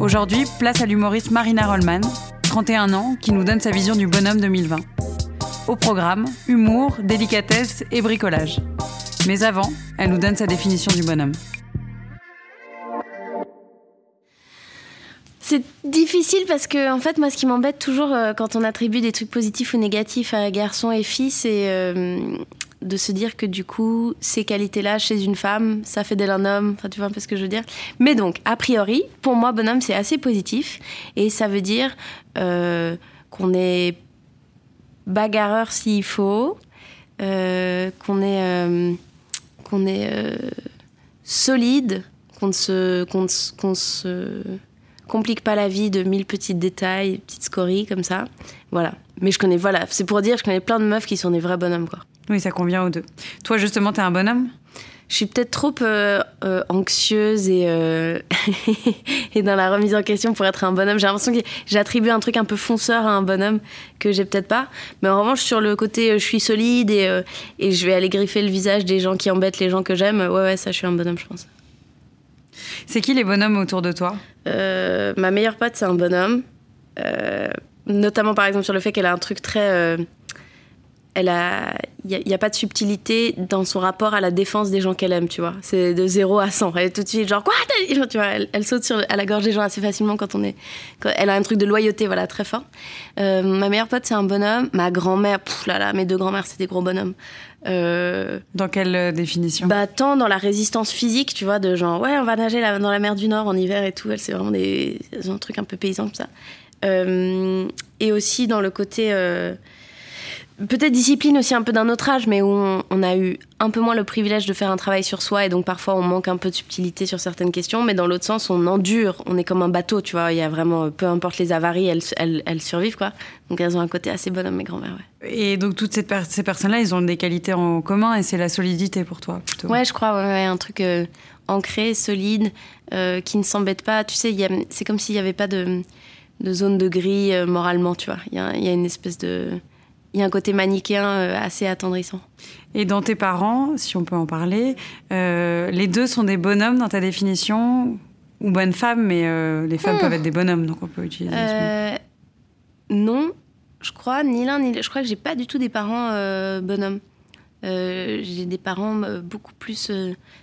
Aujourd'hui, place à l'humoriste Marina Rollman, 31 ans, qui nous donne sa vision du bonhomme 2020. Au programme, humour, délicatesse et bricolage. Mais avant, elle nous donne sa définition du bonhomme. C'est difficile parce que, en fait, moi, ce qui m'embête toujours euh, quand on attribue des trucs positifs ou négatifs à garçon et fille, c'est euh, de se dire que du coup, ces qualités-là chez une femme, ça fait d'elle un homme. Enfin, tu vois un peu ce que je veux dire. Mais donc, a priori, pour moi, bonhomme, c'est assez positif. Et ça veut dire euh, qu'on est bagarreur s'il faut, euh, qu'on est, euh, est solide, qu'on ne se, se complique pas la vie de mille petits détails, petites scories comme ça. Voilà. Mais je connais, voilà, c'est pour dire, je connais plein de meufs qui sont des vrais bonhommes, quoi. Oui, ça convient aux deux. Toi, justement, t'es un bonhomme? Je suis peut-être trop euh, euh, anxieuse et, euh, et dans la remise en question pour être un bonhomme. J'ai l'impression que j'attribue un truc un peu fonceur à un bonhomme que j'ai peut-être pas. Mais en revanche, sur le côté je suis solide et, et je vais aller griffer le visage des gens qui embêtent les gens que j'aime, ouais, ouais, ça, je suis un bonhomme, je pense. C'est qui les bonhommes autour de toi? Ma meilleure pote, c'est un bonhomme. Notamment, par exemple, sur le fait qu'elle a un truc très. Euh, elle a. Il n'y a, pas de subtilité dans son rapport à la défense des gens qu'elle aime, tu vois. C'est de 0 à 100. Elle est tout de suite genre, quoi dit? Tu vois, elle, elle saute sur, à la gorge des gens assez facilement quand on est. quand- elle a un truc de loyauté, voilà, très fort. Euh, ma meilleure pote, c'est un bonhomme. Ma grand-mère, pff là là, mes deux grand-mères, c'est des gros bonhommes. Euh, Dans quelle euh, définition? bah, tant dans la résistance physique, tu vois, de genre, ouais, on va nager là- dans la mer du Nord en hiver et tout. Elle, c'est vraiment des, un truc un peu paysan comme ça. Euh, et aussi dans le côté. Peut-être discipline aussi un peu d'un autre âge, mais où on, on a eu un peu moins le privilège de faire un travail sur soi et donc parfois on manque un peu de subtilité sur certaines questions, mais dans l'autre sens, on endure, on est comme un bateau, tu vois, il y a vraiment, peu importe les avaries, elles, elles, elles survivent quoi. Donc elles ont un côté assez bonhomme, mes grands-mères, ouais. Et donc, toutes ces, per- ces personnes-là, ils ont des qualités en commun et c'est la solidité pour toi, plutôt. Ouais, je crois, ouais, ouais, un truc euh, ancré, solide, euh, qui ne s'embête pas. Tu sais, c'est comme s'il n'y avait pas de, de zone de gris euh, moralement, tu vois. Il y a, il y a une espèce de. Il y a un côté manichéen euh, assez attendrissant. Et dans tes parents, si on peut en parler, euh, les deux sont des bonhommes dans ta définition ou bonnes femmes, mais euh, les femmes peuvent être des bonhommes, donc on peut utiliser. ce mot. Non, je crois, ni l'un ni l'autre. Je crois que j'ai pas du tout des parents bonhommes. J'ai des parents beaucoup plus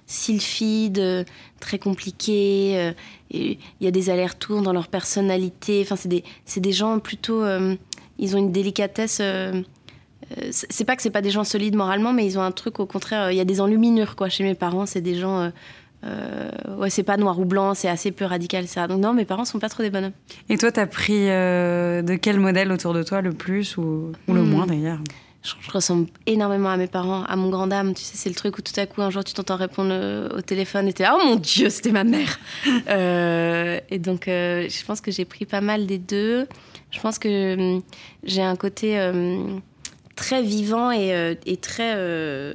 sylphides, très compliqués. Il y a des allers-retours dans leur personnalité. Enfin, c'est des, c'est des gens plutôt. Ils ont une délicatesse. euh, euh, c'est pas que c'est pas des gens solides moralement, mais ils ont un truc au contraire. euh, Il y a des enluminures quoi. Chez mes parents, c'est des gens. euh, ouais, c'est pas noir ou blanc, c'est assez peu radical ça. Donc non, mes parents sont pas trop des bonhommes. Et toi, t'as pris euh, de quel modèle autour de toi le plus ou, ou le Hmm. moins d'ailleurs je, je ressemble énormément à mes parents, à mon grand dame. Tu sais, c'est le truc où tout à coup, un jour, tu t'entends répondre au téléphone et t'es là, oh mon Dieu, c'était ma mère. Euh, et donc, je pense que j'ai pris pas mal des deux. Je pense que hum, j'ai un côté hum, très vivant et, euh, très. euh,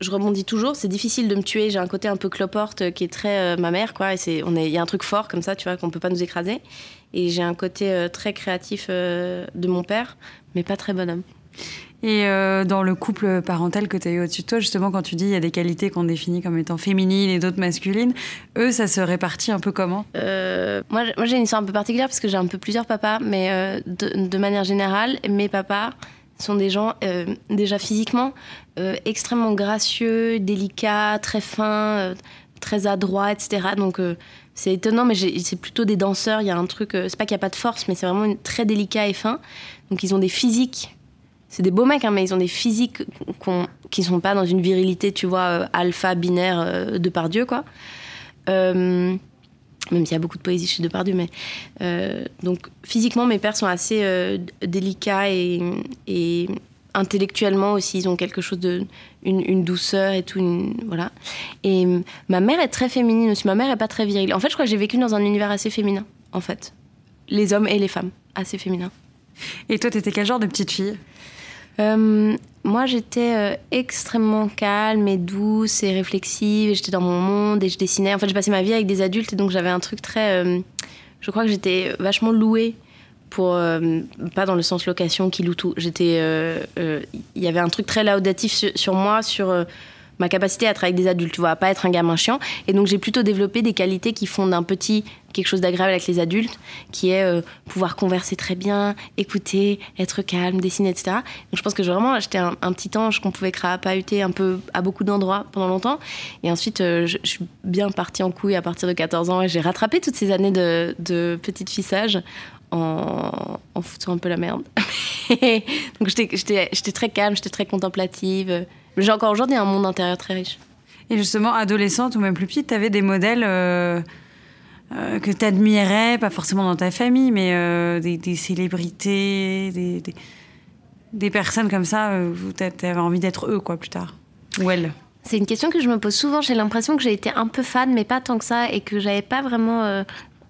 je rebondis toujours, c'est difficile de me tuer. J'ai un côté un peu cloporte euh, qui est très ma mère, quoi. Et c'est, on est, il y a un truc fort comme ça, tu vois, qu'on peut pas nous écraser. Et j'ai un côté très créatif de mon père, mais pas très bonhomme. Et euh, dans le couple parental que tu as eu au-dessus de toi, justement, quand tu dis il y a des qualités qu'on définit comme étant féminines et d'autres masculines, eux, ça se répartit un peu comment? Euh, Moi, moi j'ai une histoire un peu particulière parce que j'ai un peu plusieurs papas, mais euh, de, de, manière générale, mes papas sont des gens déjà physiquement extrêmement gracieux, délicats, très fins, très adroits, etc. Donc c'est étonnant, mais c'est plutôt des danseurs. Il y a un truc, c'est pas qu'il n'y a pas de force, mais c'est vraiment très délicat et fin. Donc ils ont des physiques c'est des beaux mecs, hein, mais ils ont des physiques qui sont pas dans une virilité, tu vois, euh, alpha, binaire euh, de par Dieu, quoi. Euh, même s'il y a beaucoup de poésie chez Depardieu, mais donc physiquement mes pères sont assez délicats et, intellectuellement aussi ils ont quelque chose de une, douceur et tout, voilà. Et ma mère est très féminine aussi. Ma mère est pas très virile. En fait, je crois que j'ai vécu dans un univers assez féminin, en fait, les hommes et les femmes, assez féminins. Et toi, t'étais quel genre de petite fille? Euh, moi, j'étais euh, extrêmement calme et douce et réflexive. J'étais dans mon monde et je dessinais. En fait, j'ai passé ma vie avec des adultes et donc j'avais un truc très. Euh, je crois que j'étais vachement louée pour. pas dans le sens location qui loue tout. J'étais. Il y avait un truc très laudatif sur, sur moi, sur ma capacité à travailler avec des adultes, tu vois, pas être un gamin chiant. Et donc j'ai plutôt développé des qualités qui font d'un petit quelque chose d'agréable avec les adultes, qui est euh, pouvoir converser très bien, écouter, être calme, dessiner, etc. Donc je pense que vraiment, j'étais un, petit ange qu'on pouvait crapahuter un peu à beaucoup d'endroits pendant longtemps. Et ensuite, euh, je, suis bien partie en couille à partir de 14 ans et j'ai rattrapé toutes ces années de, de petite fissage en, en, foutant un peu la merde. donc j'étais très calme, j'étais très contemplative. J'ai encore aujourd'hui un monde intérieur très riche. Et justement, adolescente ou même plus petite, tu avais des modèles euh, euh, que tu admirais, pas forcément dans ta famille, mais euh, des, célébrités, des, des, personnes comme ça où tu avais envie d'être eux, quoi, plus tard. Ou elles. C'est une question que je me pose souvent. J'ai l'impression que j'ai été un peu fan, mais pas tant que ça, et que j'avais pas vraiment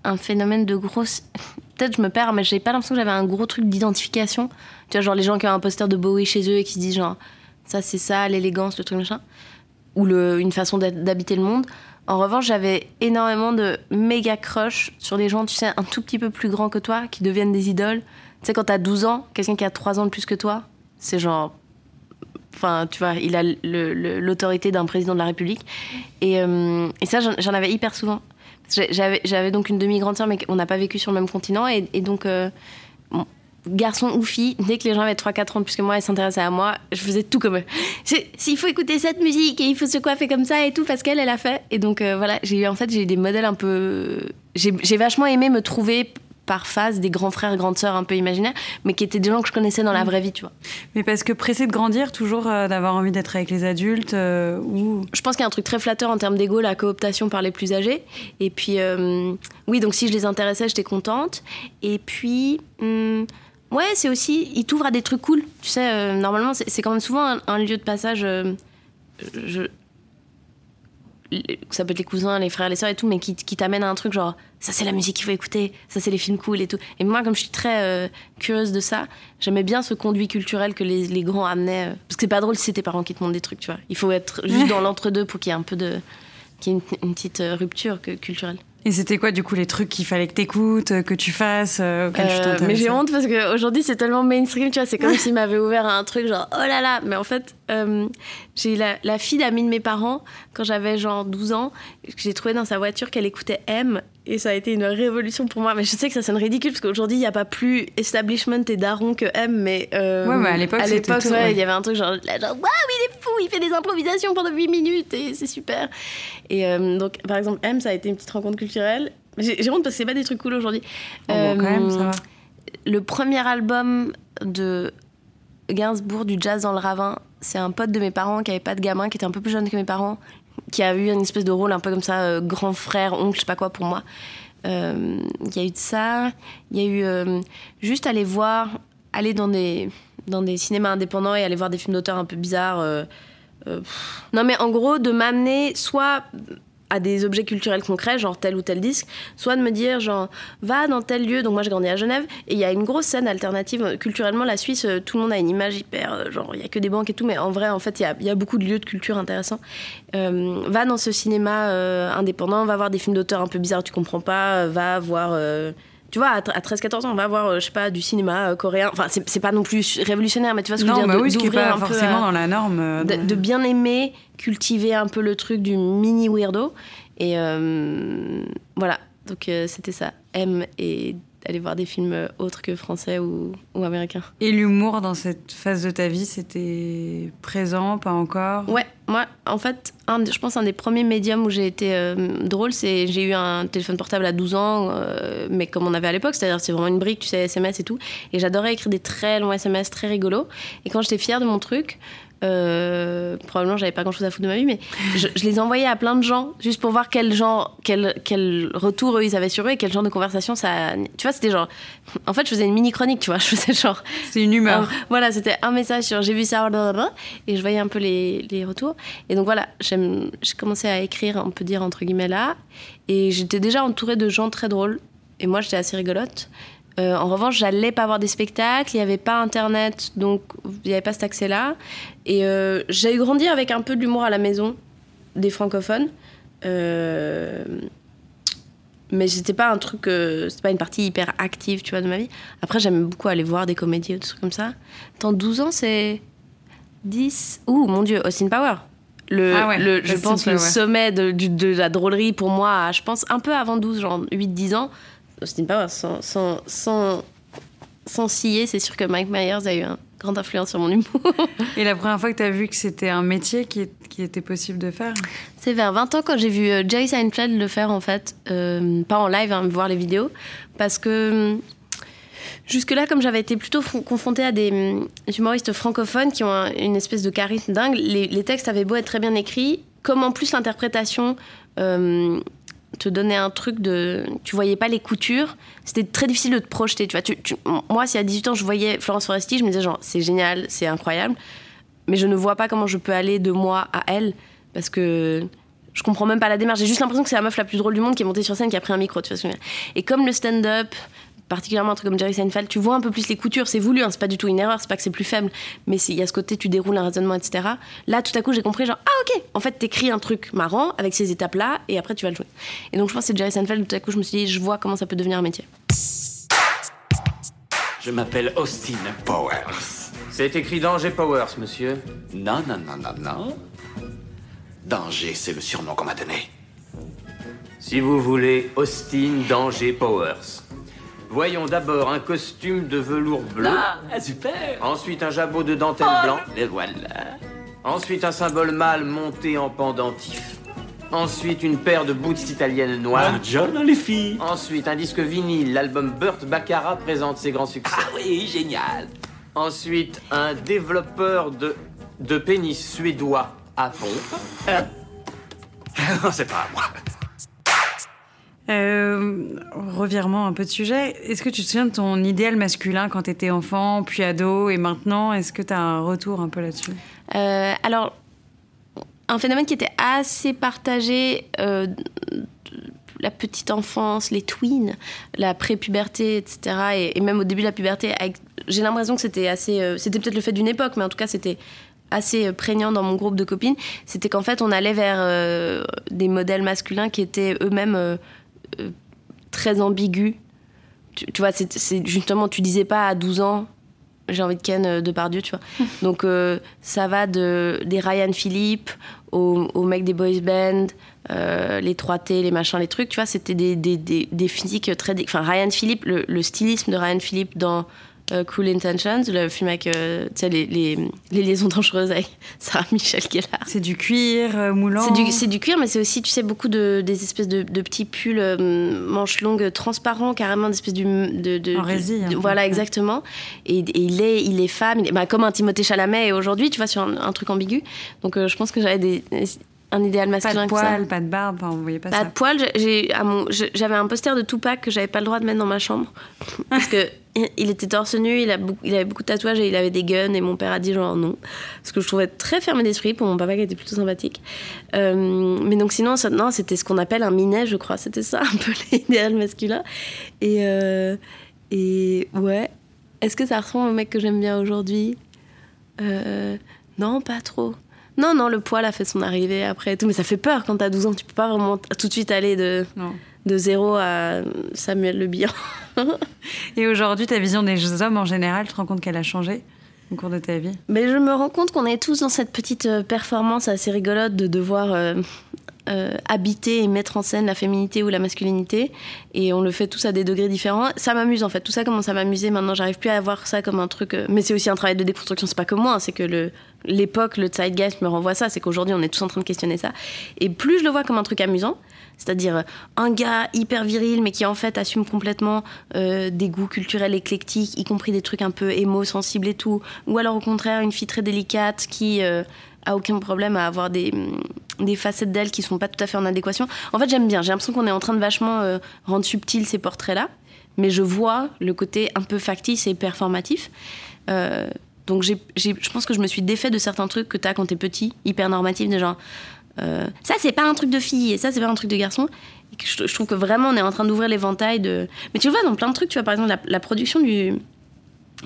un phénomène de grosse. Peut-être je me perds, mais j'ai pas l'impression que j'avais un gros truc d'identification. Tu vois, genre les gens qui ont un poster de Bowie chez eux et qui se disent genre ça, c'est ça, l'élégance, le truc machin. Ou le, une façon d'habiter le monde. En revanche, j'avais énormément de méga crush sur des gens, tu sais, un tout petit peu plus grands que toi, qui deviennent des idoles. Tu sais, quand t'as 12 ans, quelqu'un qui a 3 ans de plus que toi, c'est genre. Enfin, tu vois, il a l'autorité d'un président de la République. Et, euh, et ça, j'en avais hyper souvent. J'avais donc une demi-grande sœur, mais on n'a pas vécu sur le même continent. Et, donc, euh, garçon ou fille, dès que les gens avaient 3-4 ans de plus que moi et s'intéressaient à moi, je faisais tout comme eux. S'il faut écouter cette musique et il faut se coiffer comme ça et tout, parce qu'elle, elle a fait. Et donc euh, voilà, j'ai eu en fait, j'ai eu des modèles un peu. J'ai vachement aimé me trouver par phase des grands frères, grandes sœurs un peu imaginaires, mais qui étaient des gens que je connaissais dans la mm. vraie vie, tu vois. Mais parce que pressé de grandir, toujours euh, d'avoir envie d'être avec les adultes euh, ou... Je pense qu'il y a un truc très flatteur en termes d'ego, la cooptation par les plus âgés. Et puis, oui, donc si je les intéressais, j'étais contente. Et puis... Hmm, Ouais, c'est aussi, il t'ouvre à des trucs cool. Tu sais, euh, normalement, c'est quand même souvent un, lieu de passage. Euh, je, ça peut être les cousins, les frères, les sœurs et tout, mais qui, qui t'amène à un truc genre, ça c'est la musique qu'il faut écouter, ça c'est les films cool et tout. Et moi, comme je suis très euh, curieuse de ça, j'aimais bien ce conduit culturel que les, les grands amenaient. parce que c'est pas drôle si c'est tes parents qui te montrent des trucs, tu vois. Il faut être juste dans l'entre-deux pour qu'il y ait un peu de. qu'il y ait une, petite rupture culturelle. Et c'était quoi du coup les trucs qu'il fallait que t'écoutes, euh, que tu fasses, euh, euh, Mais j'ai honte parce qu'aujourd'hui c'est tellement mainstream, tu vois, c'est comme s'il m'avait ouvert un truc genre oh là là. Mais en fait, j'ai la, la, fille d'amis de mes parents quand j'avais genre 12 ans, j'ai trouvé dans sa voiture qu'elle écoutait M et ça a été une révolution pour moi. Mais je sais que ça sonne ridicule parce qu'aujourd'hui il n'y a pas plus establishment et daron que M, mais, ouais, mais à l'époque, à l'époque, ouais, il y avait un truc genre, waouh, il est fou, il fait des improvisations pendant 8 minutes et c'est super. Et donc par exemple M, ça a été une petite rencontre culturelle j'ai honte parce que c'est pas des trucs cool aujourd'hui. Oh, quand même, ça va. Le premier album de Gainsbourg du jazz dans le ravin, c'est un pote de mes parents qui avait pas de gamin, qui était un peu plus jeune que mes parents, qui a eu une espèce de rôle un peu comme ça, euh, grand frère, oncle, je sais pas quoi pour moi. Euh, il y a eu de ça, il y a eu euh, juste aller voir, aller dans des, dans des cinémas indépendants et aller voir des films d'auteur un peu bizarres. non mais en gros, de m'amener soit à des objets culturels concrets, genre tel ou tel disque, soit de me dire, genre, va dans tel lieu. Donc, moi, je grandis à Genève, et il y a une grosse scène alternative. Culturellement, la Suisse, euh, tout le monde a une image hyper, euh, genre, il y a que des banques et tout, mais en vrai, en fait, il y a, beaucoup de lieux de culture intéressants. Euh, va dans ce cinéma indépendant, va voir des films d'auteur un peu bizarres, tu comprends pas, va voir tu vois, à 13-14 ans, on va voir, euh, je sais pas, du cinéma euh, coréen. Enfin, c'est pas non plus révolutionnaire, mais tu vois ce que je veux Non, dire bah de- oui, ce qui est pas forcément à- dans la norme. euh, de, de bien aimer cultiver un peu le truc du mini weirdo. Et euh, voilà, donc euh, c'était ça. M et aller voir des films euh, autres que français ou, ou américains. Et l'humour dans cette phase de ta vie, c'était présent, pas encore? Ouais, moi, en fait, un, je pense un des premiers médiums où j'ai été euh, drôle, c'est j'ai eu un téléphone portable à 12 ans, euh, mais comme on avait à l'époque, c'est-à-dire c'est vraiment une brique, tu sais, SMS et tout. Et j'adorais écrire des très longs SMS très rigolos. Et quand j'étais fière de mon truc, euh, probablement j'avais pas grand-chose à foutre de ma vie, mais je, je les envoyais à plein de gens juste pour voir quel genre, quel, quel retour eux ils avaient sur eux et quel genre de conversation ça. Tu vois, c'était genre. En fait, je faisais une mini chronique, tu vois, je faisais genre. C'est une humeur. voilà, c'était un message sur j'ai vu ça, blablabla, et je voyais un peu les, les retours. Et donc voilà, j'ai commencé à écrire, on peut dire entre guillemets là, et j'étais déjà entourée de gens très drôles, et moi j'étais assez rigolote. Euh, en revanche, j'allais pas voir des spectacles, il n'y avait pas internet, donc il n'y avait pas cet accès-là. Et euh, j'ai grandi avec un peu d'humour à la maison, des francophones. Euh, mais c'était pas un truc, euh, c'était pas une partie hyper active, tu vois, de ma vie. Après, j'aime beaucoup aller voir des comédies ou des trucs comme ça. Attends, 12 ans, c'est 10. Ouh, mon Dieu, Austin Power. Le, Ah ouais, le- je pense le sommet de, de la drôlerie pour moi, je pense un peu avant 12, genre 8-10 ans. Austin Power, sans, sans, sans, sans scier, c'est sûr que Mike Myers a eu une grande influence sur mon humour. Et la première fois que tu as vu que c'était un métier qui, était possible de faire? C'est vers 20 ans quand j'ai vu euh, Jerry Seinfeld le faire en fait, Euh, pas en live, hein, voir les vidéos, parce que hum, jusque-là, comme j'avais été plutôt fron- confrontée à des hum, humoristes francophones qui ont un- une espèce de charisme dingue, les, les textes avaient beau être très bien écrits, comme en plus l'interprétation euh, te donnait un truc de... Tu voyais pas les coutures, c'était très difficile de te projeter, tu vois. Tu- moi, si à 18 ans, je voyais Florence Foresti, je me disais genre, c'est génial, c'est incroyable, mais je ne vois pas comment je peux aller de moi à elle parce que je comprends même pas la démarche. J'ai juste l'impression que c'est la meuf la plus drôle du monde qui est montée sur scène, qui a pris un micro. Tu vois ce Et comme le stand-up, particulièrement un truc comme Jerry Seinfeld, tu vois un peu plus les coutures. C'est voulu, hein, c'est pas du tout une erreur, c'est pas que c'est plus faible, mais il y a ce côté, tu déroules un raisonnement, etc. Là, tout à coup, j'ai compris, genre, ah ok, en fait, t'écris un truc marrant avec ces étapes-là, et après, tu vas le jouer. Et donc, je pense que c'est Jerry Seinfeld, tout à coup, je me suis dit, je vois comment ça peut devenir un métier. Je m'appelle Austin Powers. C'est écrit Danger Powers, monsieur. Non, non, non, non, non. Danger, c'est le surnom qu'on m'a donné. Si vous voulez, Austin Danger Powers. Voyons d'abord un costume de velours bleu. Ah, super Ensuite, un jabot de dentelle blanc. Et voilà. Ensuite, un symbole mâle monté en pendentif. Ensuite, une paire de boots italiennes noires. Ah, John, les filles Ensuite, un disque vinyle. L'album Burt Baccarat présente ses grands succès. Ah oui, génial Ensuite, un développeur de, de pénis suédois à fond. C'est pas à moi. Euh, revirement un peu de sujet. Est-ce que tu te souviens de ton idéal masculin quand tu étais enfant, puis ado, et maintenant Est-ce que tu as un retour un peu là-dessus? Euh, alors, un phénomène qui était assez partagé, euh, la petite enfance, les tweens, la prépuberté, etc. Et, et même au début de la puberté, j'ai l'impression que c'était assez. c'était peut-être le fait d'une époque, mais en tout cas, c'était assez prégnant dans mon groupe de copines. C'était qu'en fait, on allait vers des modèles masculins qui étaient eux-mêmes très ambigus. Tu, tu vois, c'est justement, tu disais pas à 12 ans, j'ai envie de Ken euh, Depardieu, tu vois. Donc euh, ça va de, des Ryan Philippe aux, aux mecs des boys band, euh, les 3T, les machins, les trucs, tu vois, c'était des, des, des, des physiques très... Enfin, Ryan Philippe, le, le stylisme de Ryan Philippe dans Cool Intentions, le film avec, euh, les, les, les liaisons dangereuses avec Sarah Michel Gellar. C'est du cuir euh, moulant C'est du, cuir, mais c'est aussi, tu sais, beaucoup de, des espèces de, de petits pulls euh, manches longues transparents, carrément, des espèces du, de, de, En résille, voilà, exactement. Et, et il, est, il est femme, il est, bah, comme un Timothée Chalamet aujourd'hui, tu vois, sur un, un truc ambigu. Donc euh, je pense que j'avais des, un idéal Pas masculin de comme ça. poils, pas de barbe, enfin, vous voyez pas Pas ça. de poils, j'avais un poster de Tupac que j'avais pas le droit de mettre dans ma chambre. Parce que il était torse nu, il, a beaucoup- il avait beaucoup de tatouages et il avait des guns. Et mon père a dit genre non. Ce que je trouvais très fermé d'esprit pour mon papa qui était plutôt sympathique. Euh, mais donc sinon, ça- non, c'était ce qu'on appelle un minet, je crois. C'était ça un peu l'idéal masculin. Et, euh, et ouais. Est-ce que ça ressemble au mec que j'aime bien aujourd'hui? Euh, Non, pas trop. Non, non, le poil a fait son arrivée après tout, mais ça fait peur quand t'as 12 ans, tu peux pas vraiment tout de suite aller de, Non. de zéro à Samuel Le Bihan. Et aujourd'hui, ta vision des hommes en général, tu te rends compte qu'elle a changé au cours de ta vie? Mais je me rends compte qu'on est tous dans cette petite euh, performance assez rigolote de devoir euh, euh, habiter et mettre en scène la féminité ou la masculinité. Et on le fait tous à des degrés différents. Ça m'amuse en fait. Tout ça commence à m'amuser. Maintenant, j'arrive plus à voir ça comme un truc. Mais c'est aussi un travail de déconstruction. C'est pas que moi. C'est que le, l'époque, le zeitgeist me renvoie ça. C'est qu'aujourd'hui, on est tous en train de questionner ça. Et plus je le vois comme un truc amusant, c'est-à-dire euh, un gars hyper viril, mais qui en fait assume complètement euh, des goûts culturels éclectiques, y compris des trucs un peu émo, sensibles et tout. Ou alors au contraire, une fille très délicate qui euh, a aucun problème à avoir des, mm, des facettes d'elle qui sont pas tout à fait en adéquation. En fait, j'aime bien. J'ai l'impression qu'on est en train de vachement rendre subtil ces portraits-là. Mais je vois le côté un peu factice et performatif. donc je pense que je me suis défait de certains trucs que tu as quand tu es petit, hyper normatifs, de genre euh, ça, c'est pas un truc de fille et ça, c'est pas un truc de garçon. Je, trouve que vraiment, on est en train d'ouvrir l'éventail de. Mais tu le vois dans plein de trucs, tu vois, par exemple, la, production du,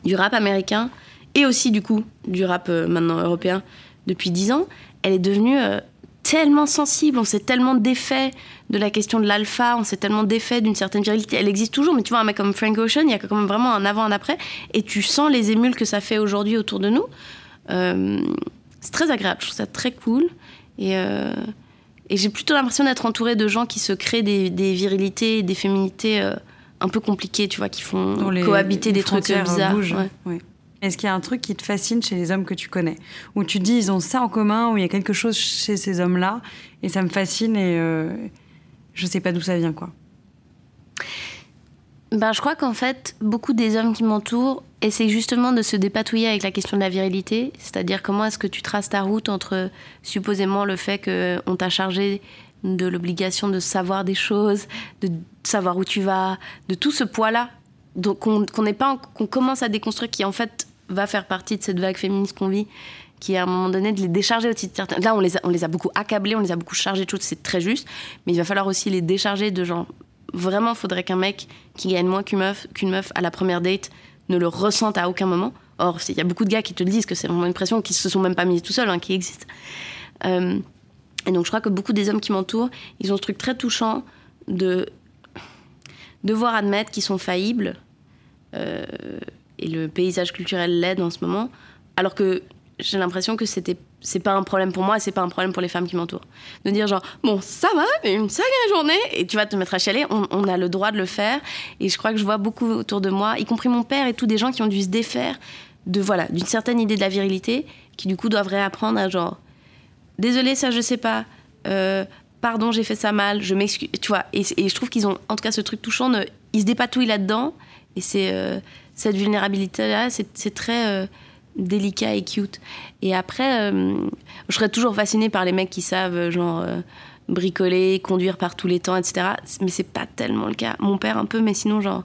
du rap américain et aussi, du coup, du rap euh, maintenant européen depuis dix ans, elle est devenue euh, tellement sensible, on s'est tellement défait de la question de l'alpha, on s'est tellement défait d'une certaine virilité. Elle existe toujours, mais tu vois, un mec comme Frank Ocean, il y a quand même vraiment un avant, un après, et tu sens les émules que ça fait aujourd'hui autour de nous. c'est très agréable, je trouve ça très cool. Et, euh, et j'ai plutôt l'impression d'être entourée de gens qui se créent des, des virilités, des féminités euh, un peu compliquées, tu vois, qui font cohabiter des trucs bizarres. Est-ce qu'il y a un truc qui te fascine chez les hommes que tu connais? Où tu dis, ils ont ça en commun, où il y a quelque chose chez ces hommes-là, et ça me fascine, et euh, je sais pas d'où ça vient, quoi. Ben, je crois qu'en fait, beaucoup des hommes qui m'entourent essaient justement de se dépatouiller avec la question de la virilité. C'est-à-dire comment est-ce que tu traces ta route entre supposément le fait qu'on t'a chargé de l'obligation de savoir des choses, de savoir où tu vas, de tout ce poids-là qu'on pas qu'on commence à déconstruire, qui en fait va faire partie de cette vague féministe qu'on vit, qui à un moment donné de les décharger aussi de certains. Là, on les, a, beaucoup accablés, on les a beaucoup chargés de choses, c'est très juste, mais il va falloir aussi les décharger de gens vraiment, faudrait qu'un mec qui gagne moins qu'une meuf, qu'une meuf à la première date ne le ressente à aucun moment. Or, il y a beaucoup de gars qui te le disent que c'est vraiment une pression, qui se sont même pas mis tout seuls, hein, qui existe. Euh, et donc, je crois que beaucoup des hommes qui m'entourent, ils ont ce truc très touchant de devoir admettre qu'ils sont faillibles. Euh, et le paysage culturel l'aide en ce moment. Alors que j'ai l'impression que c'était c'est pas un problème pour moi c'est pas un problème pour les femmes qui m'entourent. De dire genre, bon, ça va, mais une sacrée journée, et tu vas te mettre à chialer, on, a le droit de le faire. Et je crois que je vois beaucoup autour de moi, y compris mon père et tous des gens qui ont dû se défaire de voilà d'une certaine idée de la virilité, qui du coup doivent réapprendre à genre, désolé, ça je sais pas, euh, pardon, j'ai fait ça mal, je m'excuse, tu vois. Et, je trouve qu'ils ont, en tout cas, ce truc touchant, ils se dépatouillent là-dedans, et c'est euh, cette vulnérabilité-là, c'est très. Euh, délicat et cute. Et après, euh, je serais toujours fascinée par les mecs qui savent, genre, bricoler, conduire par tous les temps, etc. Mais c'est pas tellement le cas. Mon père, un peu, mais sinon, genre,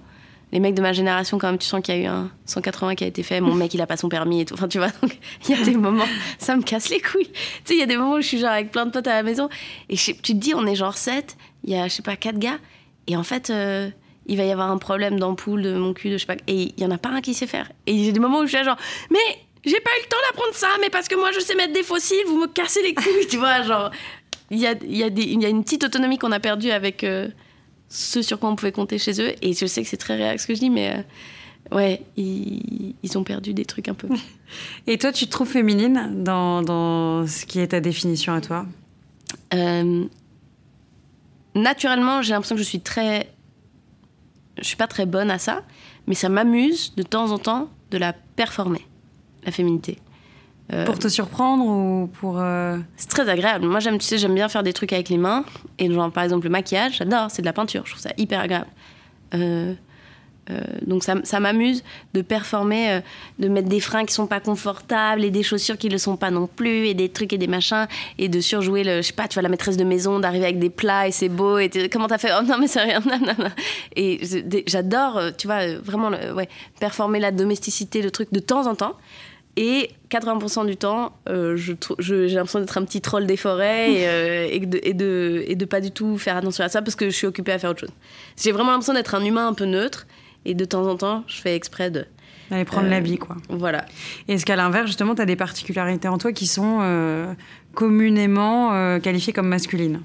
les mecs de ma génération, quand même, tu sens qu'il y a eu un 180 qui a été fait. Mon mec, il a pas son permis et tout. Enfin, tu vois, donc, il y a des moments, ça me casse les couilles. Tu sais, il y a des moments où je suis genre avec plein de potes à la maison et tu te dis, on est genre 7, il y a, je sais pas, 4 gars. Et en fait, il va y avoir un problème d'ampoule, de mon cul, de je sais pas. Et il y en a pas un qui sait faire. Et a des moments où je suis genre, mais j'ai pas eu le temps d'apprendre ça, mais parce que moi je sais mettre des fossiles, vous me cassez les couilles, tu vois, genre. Il y a, y, a y a, une petite autonomie qu'on a perdue avec euh, ce sur quoi on pouvait compter chez eux. Et je sais que c'est très réel ce que je dis, mais euh, ouais, ils, ils, ont perdu des trucs un peu. Et toi, tu te trouves féminine dans, dans ce qui est ta définition à toi? Euh, Naturellement, j'ai l'impression que je suis très. Je suis pas très bonne à ça, mais ça m'amuse de temps en temps de la performer la féminité. Euh, pour te surprendre ou pour. Euh, c'est très agréable. Moi, j'aime, tu sais, j'aime bien faire des trucs avec les mains. Et genre, par exemple, le maquillage, j'adore, c'est de la peinture. Je trouve ça hyper agréable. Euh, euh, donc ça, m'amuse de performer, euh, de mettre des freins qui sont pas confortables et des chaussures qui le sont pas non plus et des trucs et des machins et de surjouer le, je sais pas, tu vois la maîtresse de maison d'arriver avec des plats et c'est beau et comment t'as fait? Oh non mais c'est rien, non, non, non. Et j'adore, euh, tu vois, vraiment, ouais, performer la domesticité, le truc de temps en temps. Et 80% du temps, j'ai l'impression d'être un petit troll des forêts et, et, de, et, de, et de pas du tout faire attention à ça parce que je suis occupée à faire autre chose. J'ai vraiment l'impression d'être un humain un peu neutre et de temps en temps, je fais exprès de. D'aller prendre la vie, quoi. Voilà. Est-ce qu'à l'inverse, justement, tu as des particularités en toi qui sont euh, communément euh, qualifiées comme masculines?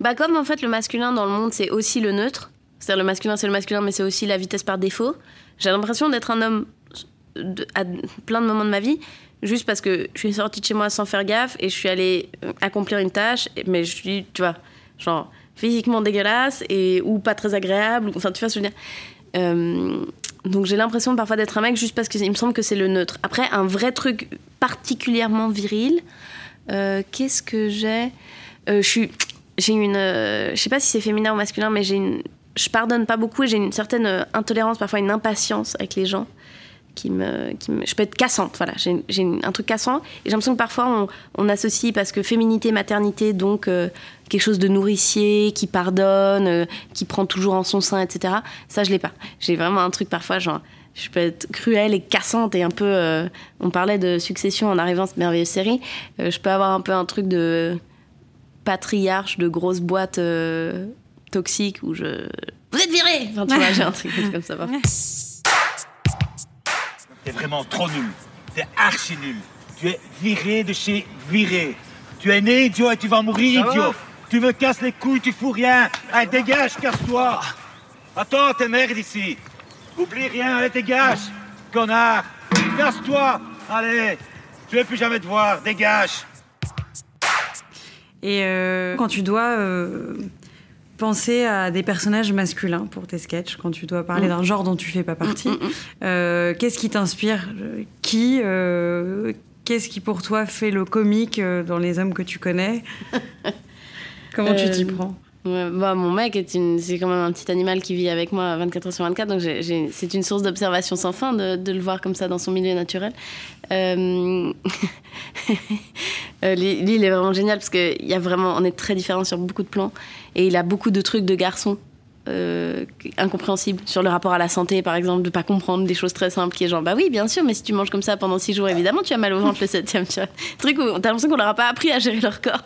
Bah comme en fait le masculin dans le monde c'est aussi le neutre, c'est-à-dire le masculin c'est le masculin mais c'est aussi la vitesse par défaut. J'ai l'impression d'être un homme de- à plein de moments de ma vie juste parce que je suis sortie de chez moi sans faire gaffe et je suis allée euh, accomplir une tâche mais je suis tu vois genre physiquement dégueulasse et ou pas très agréable enfin tu vois ce que je veux dire. Euh, donc j'ai l'impression parfois d'être un mec juste parce qu'il me semble que c'est le neutre. Après un vrai truc particulièrement viril. euh, Qu'est-ce que j'ai? Euh, Je suis j'ai une je sais pas si c'est féminin ou masculin mais j'ai une je pardonne pas beaucoup et j'ai une certaine intolérance parfois une impatience avec les gens qui me, qui je peux être cassante voilà. J'ai un truc cassant. Et j'ai l'impression que parfois on, associe parce que féminité maternité donc euh, quelque chose de nourricier qui pardonne euh, qui prend toujours en son sein etc ça je l'ai pas. J'ai vraiment un truc parfois genre je peux être cruelle et cassante et un peu euh, on parlait de succession en arrivant à cette merveilleuse série. Je peux avoir un peu un truc de patriarche de grosse boîte toxique où je vous êtes viré enfin tu vois j'ai un truc comme ça parfois. T'es vraiment trop nul. T'es archi nul. Tu es viré de chez viré. Tu es né idiot et tu vas mourir idiot. Tu me casses les couilles, tu fous rien. Allez, dégage, casse-toi. Attends, t'es merde ici. Oublie rien, allez, dégage. Connard. Casse-toi. Allez. Je vais plus jamais te voir. Dégage. Et euh, quand tu dois euh, penser à des personnages masculins pour tes sketchs, quand tu dois parler Mm. d'un genre dont tu fais pas partie, euh, qu'est-ce qui t'inspire? Qui euh, Qu'est-ce qui pour toi fait le comique euh, dans les hommes que tu connais? Comment tu t'y Euh, prends? Bah, mon mec, c'est quand même un petit animal qui vit avec moi 24 heures sur 24, donc c'est une source d'observation sans fin de, le voir comme ça dans son milieu naturel. Euh, euh, lui, il est vraiment génial parce qu'il y a vraiment, on est très différents sur beaucoup de plans et il a beaucoup de trucs de garçon. euh, incompréhensibles sur le rapport à la santé par exemple de pas comprendre des choses très simples qui est genre bah oui bien sûr mais si tu manges comme ça pendant six jours évidemment tu as mal au ventre le septième tu vois truc où t'as l'impression qu'on leur a pas appris à gérer leur corps.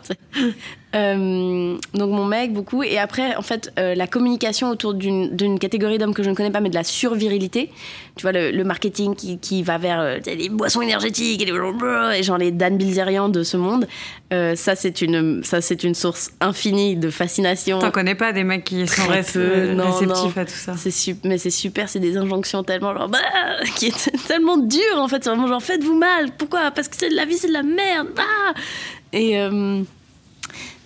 Euh, donc mon mec beaucoup. Et après en fait euh, la communication autour d'une catégorie d'hommes que je ne connais pas mais de la survirilité. Tu vois le, le marketing qui, qui va vers euh, les boissons énergétiques et, les, et genre les Dan Bilzerian de ce monde. Euh, ça c'est une ça une source infinie de fascination. T'en connais pas des mecs qui sont peu, réceptifs à tout ça. Mais c'est super, c'est des injonctions tellement genre bah, qui est tellement dures en fait, c'est vraiment genre faites-vous mal. Pourquoi? Parce que c'est de la vie, c'est de la merde. Ah! Et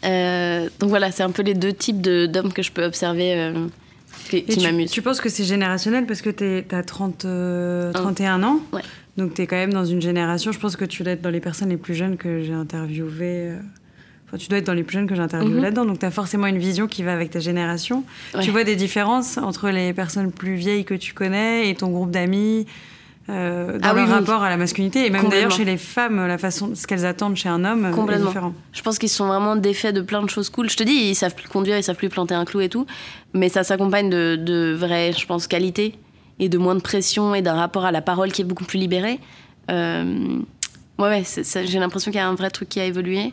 donc voilà, c'est un peu les deux types de- d'hommes que je peux observer euh, qui, tu, m'amusent. tu penses que c'est générationnel parce que t'es- t'as 30, euh, 31 ans Ouais. Donc t'es quand même dans une génération, je pense que tu dois être dans les personnes les plus jeunes que j'ai interviewées. euh, Enfin, tu dois être dans les plus jeunes que j'ai interviewées Mhm. là-dedans, donc tu as forcément une vision qui va avec ta génération. Ouais. Tu vois des différences entre les personnes plus vieilles que tu connais et ton groupe d'amis euh, dans Ah oui, leur oui. rapport à la masculinité et même d'ailleurs chez les femmes, la façon, ce qu'elles attendent chez un homme est Complètement. différent. Je pense qu'ils sont vraiment défaits de plein de choses cool. Je te dis, ils savent plus conduire, ils savent plus planter un clou et tout, mais ça s'accompagne de, de vraies, je pense, qualités et de moins de pression et d'un rapport à la parole qui est beaucoup plus libéré. Euh, ouais, ouais, j'ai l'impression qu'il y a un vrai truc qui a évolué.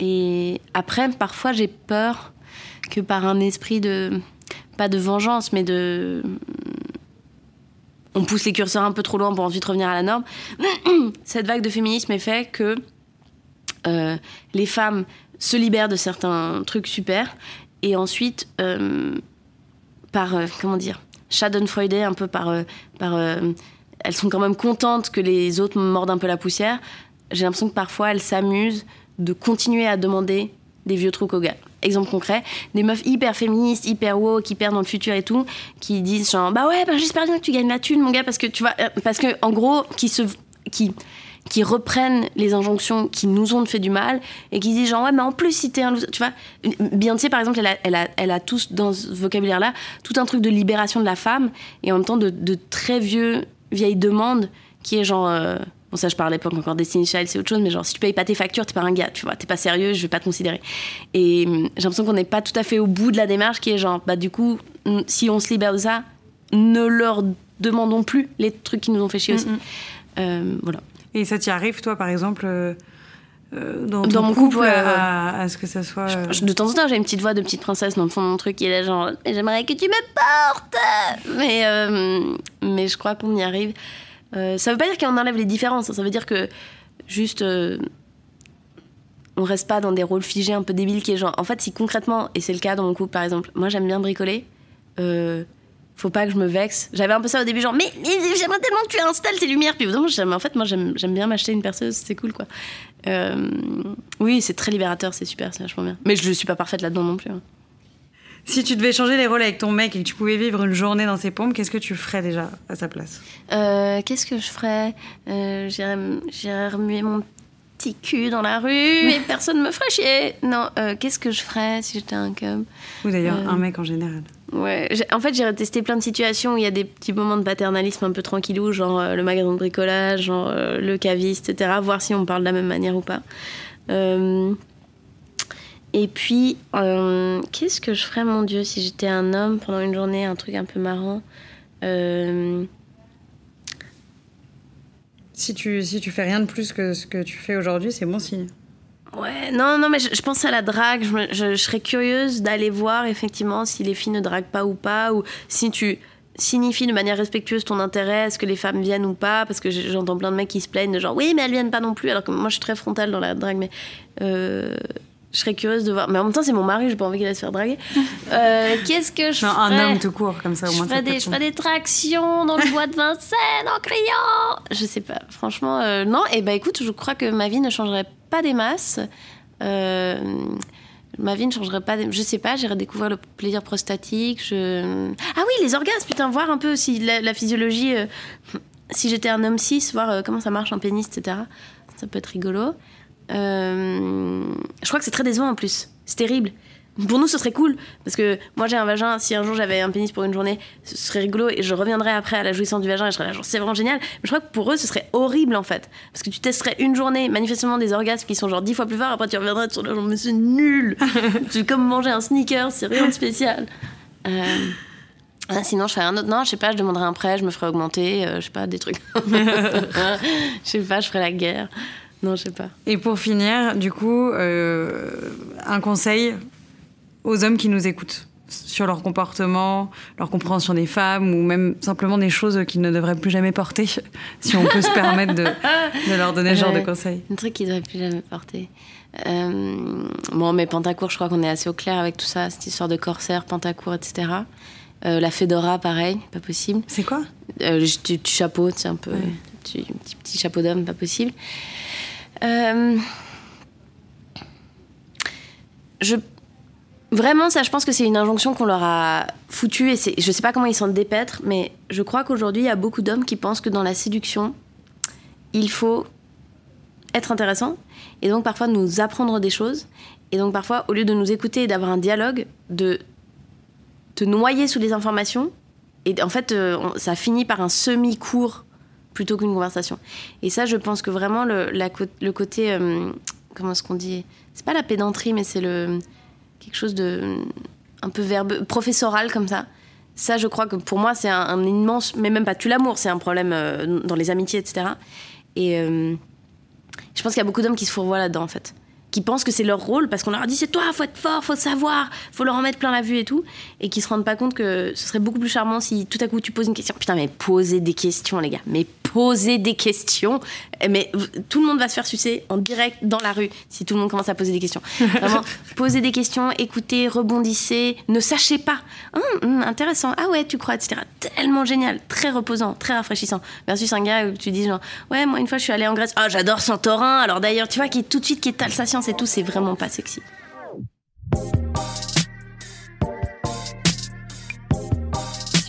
Et après, parfois, j'ai peur que par un esprit de pas de vengeance, mais de on pousse les curseurs un peu trop loin pour ensuite revenir à la norme. Cette vague de féminisme est fait que euh, les femmes se libèrent de certains trucs super et ensuite euh, par euh, comment dire Schadenfreude un peu par par elles sont quand même contentes que les autres mordent un peu la poussière j'ai l'impression que parfois elles s'amusent de continuer à demander des vieux trucs aux gars exemple concret des meufs hyper féministes hyper woke hyper dans le futur et tout qui disent genre bah ouais bah j'espère bien que tu gagnes la thune mon gars parce que tu vois euh, parce que en gros qui se qui qui reprennent les injonctions qui nous ont fait du mal et qui disent genre ouais mais en plus si t'es un tu vois Beyoncé par exemple elle a, elle a, elle a tous dans ce vocabulaire là tout un truc de libération de la femme et en même temps de, très vieux vieilles demandes qui est genre euh, bon ça je parlais pas encore Destiny Child c'est autre chose mais genre si tu payes pas tes factures t'es pas un gars tu vois t'es pas sérieux je vais pas te considérer et hum, j'ai l'impression qu'on n'est pas tout à fait au bout de la démarche qui est genre bah du coup hum, si on se libère de ça ne leur demandons plus les trucs qui nous ont fait chier aussi Mm, mm. Euh, voilà Et ça t'y arrive, toi, par exemple, euh, euh, dans, mon couple, couple, ouais, ouais. à, à ce que ça soit. euh, Je- De temps en temps, j'ai une petite voix de petite princesse dans le fond de mon truc qui est là, genre, Mais j'aimerais que tu me portes. Mais, mais je crois qu'on y arrive. Euh, ça veut pas dire qu'on enlève les différences, hein. ça veut dire que juste. euh, on reste pas dans des rôles figés un peu débiles qui est genre. En fait, si concrètement, et c'est le cas dans mon couple par exemple, moi j'aime bien bricoler. Euh, faut pas que je me vexe. J'avais un peu ça au début, genre, mais, j'aimerais tellement que tu installes tes lumières. Puis en fait, moi, j'aime j'aime bien m'acheter une perceuse, c'est cool, quoi. Euh, oui, c'est très libérateur, c'est super, c'est vachement bien. Mais je ne suis pas parfaite là-dedans non plus. hein. Si tu devais changer les rôles avec ton mec et que tu pouvais vivre une journée dans ses pompes, qu'est-ce que tu ferais déjà à sa place Euh, Qu'est-ce que je ferais euh, J'irais remuer mon petit cul dans la rue et personne me ferait chier. Non, euh, qu'est-ce que je ferais si j'étais un cum Ou d'ailleurs Euh, un mec en général Ouais, j'ai- en fait, j'irais tester plein de situations où il y a des petits moments de paternalisme un peu tranquillou, genre le magasin de bricolage, genre le caviste, etc. Voir si on parle de la même manière ou pas. Et puis, euh, qu'est-ce que je ferais, mon Dieu, si j'étais un homme pendant une journée, un truc un peu marrant Euh, si tu, si tu fais rien de plus que ce que tu fais aujourd'hui, c'est bon signe. Ouais, non, non, mais je, je pense à la drague. Je, me- je- je serais curieuse d'aller voir effectivement si les filles ne draguent pas ou pas, ou si tu signifies de manière respectueuse ton intérêt, est-ce que les femmes viennent ou pas, parce que j'entends plein de mecs qui se plaignent de genre oui, mais elles viennent pas non plus, alors que moi je suis très frontale dans la drague, mais euh, je serais curieuse de voir. Mais en même temps, c'est mon mari, j'ai pas envie qu'il aille se faire draguer. Euh, Qu'est-ce que je Non, ferais un homme tout court, comme ça au je moins. ferais, des, je ferais des tractions dans le bois de Vincennes en criant. Je sais pas, franchement, euh, non. Et bah écoute, je crois que ma vie ne changerait pas des masses. Euh, ma vie ne changerait pas. Des... Je sais pas, j'irais découvrir le plaisir prostatique. Je... Ah oui, les orgasmes, putain, voir un peu si la, la physiologie. si j'étais un homme cis, voir comment ça marche un pénis, etc. Ça peut être rigolo. Euh, je crois que c'est très décevant en plus. C'est terrible. Pour nous, ce serait cool. Parce que moi, j'ai un vagin. Si un jour j'avais un pénis pour une journée, ce serait rigolo. Et je reviendrais après à la jouissance du vagin. Et je serais là, genre, c'est vraiment génial. Mais je crois que pour eux, ce serait horrible en fait. Parce que tu testerais une journée, manifestement des orgasmes qui sont genre dix fois plus forts. Après, tu reviendrais sur le genre, mais c'est nul. c'est comme manger un sneaker, c'est rien de spécial. Euh, ah, sinon, je ferais un autre. Non, je sais pas, je demanderais un prêt, je me ferais augmenter. euh, je sais pas, des trucs. je sais pas, je ferais la guerre. Non, je sais pas. Et pour finir, du coup, euh, un conseil aux hommes qui nous écoutent sur leur comportement, leur compréhension des femmes ou même simplement des choses qu'ils ne devraient plus jamais porter, si on peut se permettre de, de leur donner ce genre de Ouais. conseils. Un truc qu'ils devraient plus jamais porter. Euh, bon, mais pantacourt, je crois qu'on est assez au clair avec tout ça, cette histoire de corsaire, pantacourt, etc. Euh, la fedora, pareil, pas possible. C'est quoi? Euh, petit, petit chapeau, c'est un peu. Petit, petit chapeau d'homme, pas possible. Euh. Vraiment, ça, je pense que c'est une injonction qu'on leur a foutue et c'est, je sais pas comment ils s'en dépêtrent, mais je crois qu'aujourd'hui, il y a beaucoup d'hommes qui pensent que dans la séduction, il faut être intéressant et donc parfois nous apprendre des choses et donc parfois, au lieu de nous écouter et d'avoir un dialogue, de te noyer sous les informations et en fait, euh, ça finit par un semi-cours plutôt qu'une conversation. Et ça, je pense que vraiment, le, le côté. euh, comment est-ce qu'on dit? C'est pas la pédanterie, mais c'est le. quelque chose de. un peu verbeux, professoral comme ça. Ça, je crois que pour moi, c'est un, immense. mais même pas tu l'amour, c'est un problème euh, dans les amitiés, etc. Et euh, je pense qu'il y a beaucoup d'hommes qui se fourvoient là-dedans, en fait. Qui pensent que c'est leur rôle parce qu'on leur dit c'est toi, faut être fort, faut savoir, faut leur en mettre plein la vue et tout. Et qui se rendent pas compte que ce serait beaucoup plus charmant si tout à coup tu poses une question. Putain, mais posez des questions, les gars. Mais posez des questions. Mais tout le monde va se faire sucer en direct dans la rue si tout le monde commence à poser des questions. Vraiment, posez des questions, écoutez, rebondissez, ne sachez pas. Hum, hum, intéressant. Ah ouais, tu crois, etc. Tellement génial, très reposant, très rafraîchissant. Versus un gars où tu dis genre, ouais, moi une fois je suis allée en Grèce. Ah, j'adore Santorin. Alors d'ailleurs, tu vois, qui est tout de suite, qui est Alsacien, c'est tout, c'est vraiment pas sexy.